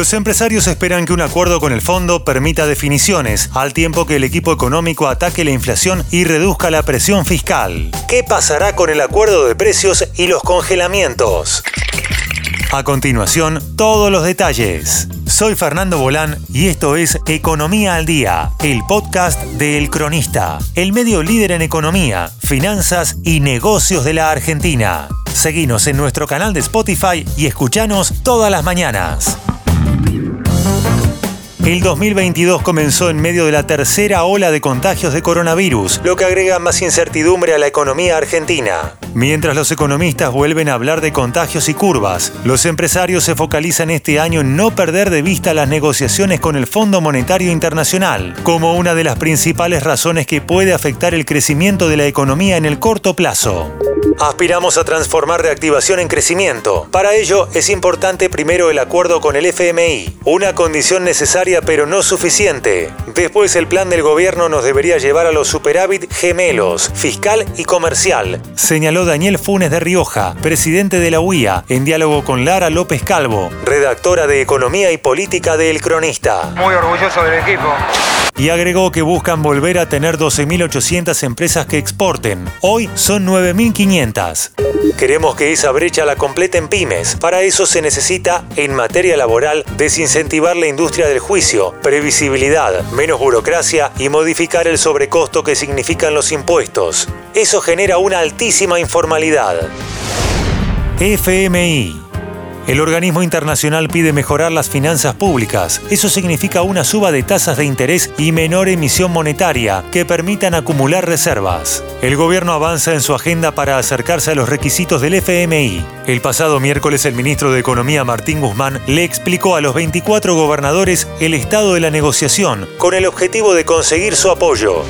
Los empresarios esperan que un acuerdo con el fondo permita definiciones, al tiempo que el equipo económico ataque la inflación y reduzca la presión fiscal. ¿Qué pasará con el acuerdo de precios y los congelamientos? A continuación, todos los detalles. Soy Fernando Bolán y esto es Economía al Día, el podcast de El Cronista, el medio líder en economía, finanzas y negocios de la Argentina. Seguinos en nuestro canal de Spotify y escuchanos todas las mañanas. El 2022 comenzó en medio de la tercera ola de contagios de coronavirus, lo que agrega más incertidumbre a la economía argentina. Mientras los economistas vuelven a hablar de contagios y curvas, los empresarios se focalizan este año en no perder de vista las negociaciones con el Fondo Monetario Internacional, como una de las principales razones que puede afectar el crecimiento de la economía en el corto plazo. Aspiramos a transformar reactivación en crecimiento. Para ello es importante primero el acuerdo con el FMI, una condición necesaria pero no suficiente. Después el plan del gobierno nos debería llevar a los superávit gemelos, fiscal y comercial, señaló Daniel Funes de Rioja, presidente de la UIA, en diálogo con Lara López Calvo, redactora de Economía y Política de El Cronista. Muy orgulloso del equipo. Y agregó que buscan volver a tener 12.800 empresas que exporten. Hoy son 9.500. Queremos que esa brecha la completen pymes. Para eso se necesita, en materia laboral, desincentivar la industria del juicio, previsibilidad, menos burocracia y modificar el sobrecosto que significan los impuestos. Eso genera una altísima informalidad. FMI el organismo internacional pide mejorar las finanzas públicas. Eso significa una suba de tasas de interés y menor emisión monetaria que permitan acumular reservas. El gobierno avanza en su agenda para acercarse a los requisitos del FMI. El pasado miércoles el ministro de Economía Martín Guzmán le explicó a los 24 gobernadores el estado de la negociación con el objetivo de conseguir su apoyo.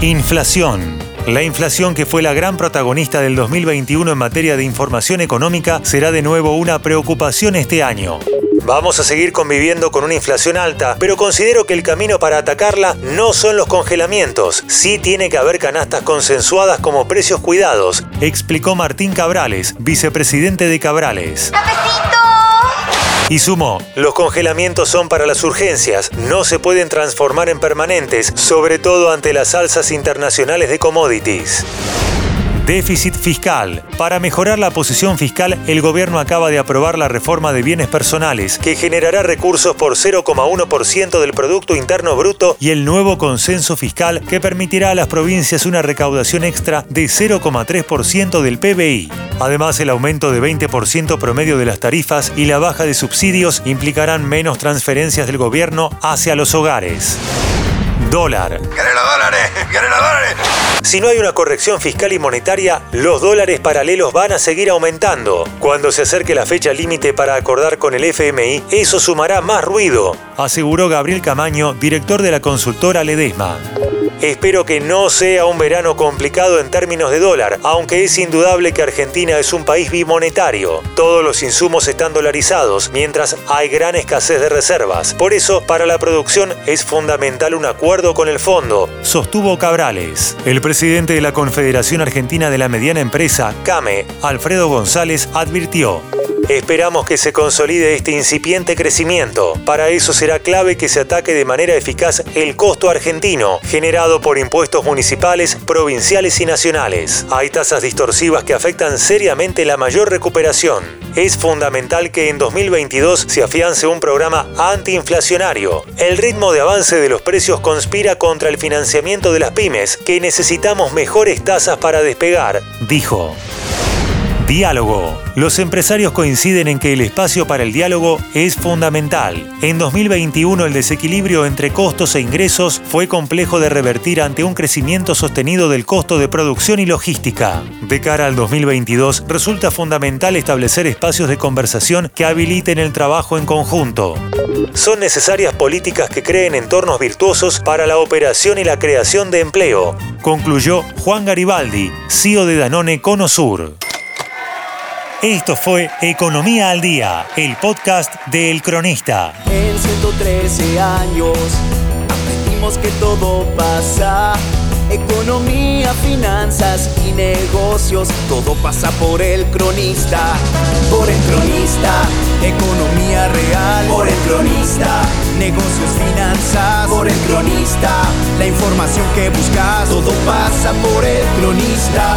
Inflación. La inflación, que fue la gran protagonista del 2021 en materia de información económica, será de nuevo una preocupación este año. Vamos a seguir conviviendo con una inflación alta, pero considero que el camino para atacarla no son los congelamientos. Sí tiene que haber canastas consensuadas como precios cuidados, explicó Martín Cabrales, vicepresidente de Cabrales. Y sumó, los congelamientos son para las urgencias, no se pueden transformar en permanentes, sobre todo ante las alzas internacionales de commodities. Déficit fiscal. Para mejorar la posición fiscal, el gobierno acaba de aprobar la reforma de bienes personales, que generará recursos por 0,1% del Producto Interno Bruto y el nuevo consenso fiscal que permitirá a las provincias una recaudación extra de 0,3% del PBI. Además, el aumento de 20% promedio de las tarifas y la baja de subsidios implicarán menos transferencias del gobierno hacia los hogares. Dólar. dólares! dólares! Si no hay una corrección fiscal y monetaria, los dólares paralelos van a seguir aumentando. Cuando se acerque la fecha límite para acordar con el FMI, eso sumará más ruido, aseguró Gabriel Camaño, director de la consultora Ledesma. Espero que no sea un verano complicado en términos de dólar, aunque es indudable que Argentina es un país bimonetario. Todos los insumos están dolarizados, mientras hay gran escasez de reservas. Por eso, para la producción es fundamental un con el fondo, sostuvo Cabrales. El presidente de la Confederación Argentina de la Mediana Empresa, CAME, Alfredo González, advirtió. Esperamos que se consolide este incipiente crecimiento. Para eso será clave que se ataque de manera eficaz el costo argentino, generado por impuestos municipales, provinciales y nacionales. Hay tasas distorsivas que afectan seriamente la mayor recuperación. Es fundamental que en 2022 se afiance un programa antiinflacionario. El ritmo de avance de los precios conspira contra el financiamiento de las pymes, que necesitamos mejores tasas para despegar, dijo. Diálogo. Los empresarios coinciden en que el espacio para el diálogo es fundamental. En 2021 el desequilibrio entre costos e ingresos fue complejo de revertir ante un crecimiento sostenido del costo de producción y logística. De cara al 2022 resulta fundamental establecer espacios de conversación que habiliten el trabajo en conjunto. Son necesarias políticas que creen entornos virtuosos para la operación y la creación de empleo, concluyó Juan Garibaldi, CEO de Danone Cono Sur. Esto fue Economía al Día, el podcast de Cronista. En 113 años aprendimos que todo pasa Economía, finanzas y negocios, todo pasa por el cronista. Por el cronista, economía real. Por el cronista, negocios, finanzas. Por el cronista, la información que buscas, todo pasa por el cronista.